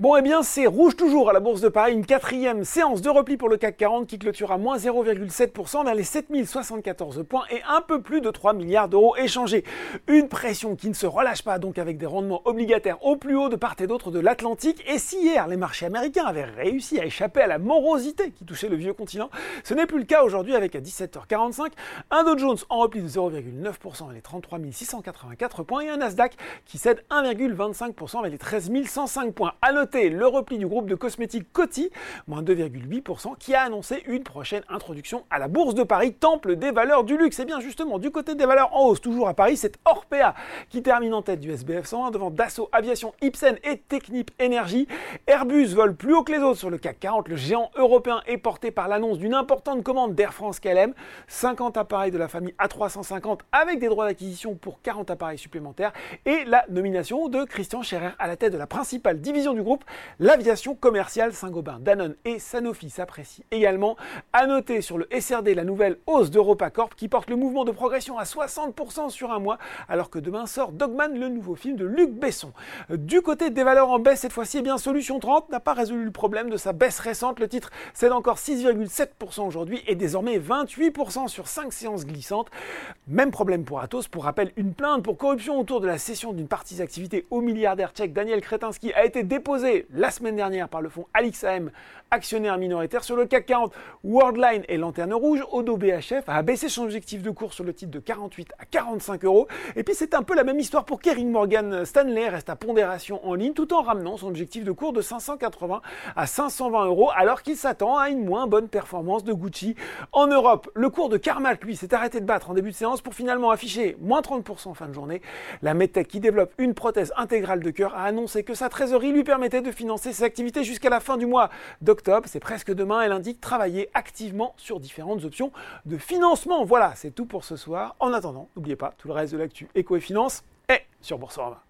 Bon, eh bien, c'est rouge toujours à la Bourse de Paris. Une quatrième séance de repli pour le CAC 40 qui clôture à moins 0,7% dans les 7074 points et un peu plus de 3 milliards d'euros échangés. Une pression qui ne se relâche pas, donc avec des rendements obligataires au plus haut de part et d'autre de l'Atlantique. Et si hier, les marchés américains avaient réussi à échapper à la morosité qui touchait le vieux continent, ce n'est plus le cas aujourd'hui avec à 17h45 un Dow Jones en repli de 0,9% dans les 33 684 points et un Nasdaq qui cède 1,25% avec les 13 105 points. À le repli du groupe de cosmétiques Coty, moins 2,8%, qui a annoncé une prochaine introduction à la Bourse de Paris, temple des valeurs du luxe. Et bien justement, du côté des valeurs en hausse, toujours à Paris, c'est Orpea qui termine en tête du SBF 101 devant Dassault Aviation, Ipsen et Technip Energy. Airbus vole plus haut que les autres sur le CAC 40. Le géant européen est porté par l'annonce d'une importante commande d'Air France KLM, 50 appareils de la famille A350 avec des droits d'acquisition pour 40 appareils supplémentaires et la nomination de Christian Scherer à la tête de la principale division du groupe L'aviation commerciale Saint-Gobain, Danone et Sanofi s'apprécient également. À noter sur le SRD la nouvelle hausse d'EuropaCorp qui porte le mouvement de progression à 60% sur un mois, alors que demain sort Dogman, le nouveau film de Luc Besson. Du côté des valeurs en baisse, cette fois-ci, eh bien Solution 30 n'a pas résolu le problème de sa baisse récente. Le titre cède encore 6,7% aujourd'hui et désormais 28% sur 5 séances glissantes. Même problème pour Atos. Pour rappel, une plainte pour corruption autour de la cession d'une partie des activités au milliardaire tchèque Daniel Kretinsky a été déposée la semaine dernière par le fonds Alixam, actionnaire minoritaire sur le CAC 40. Worldline et Lanterne Rouge, Odo BHF a baissé son objectif de cours sur le titre de 48 à 45 euros. Et puis c'est un peu la même histoire pour Kering Morgan Stanley, reste à pondération en ligne tout en ramenant son objectif de cours de 580 à 520 euros alors qu'il s'attend à une moins bonne performance de Gucci. En Europe, le cours de Carmack, lui, s'est arrêté de battre en début de séance pour finalement afficher moins 30% en fin de journée. La MedTech qui développe une prothèse intégrale de cœur a annoncé que sa trésorerie lui permettait de financer ses activités jusqu'à la fin du mois d'octobre. C'est presque demain. Elle indique travailler activement sur différentes options de financement. Voilà, c'est tout pour ce soir. En attendant, n'oubliez pas, tout le reste de l'actu éco et finance est sur Boursorama.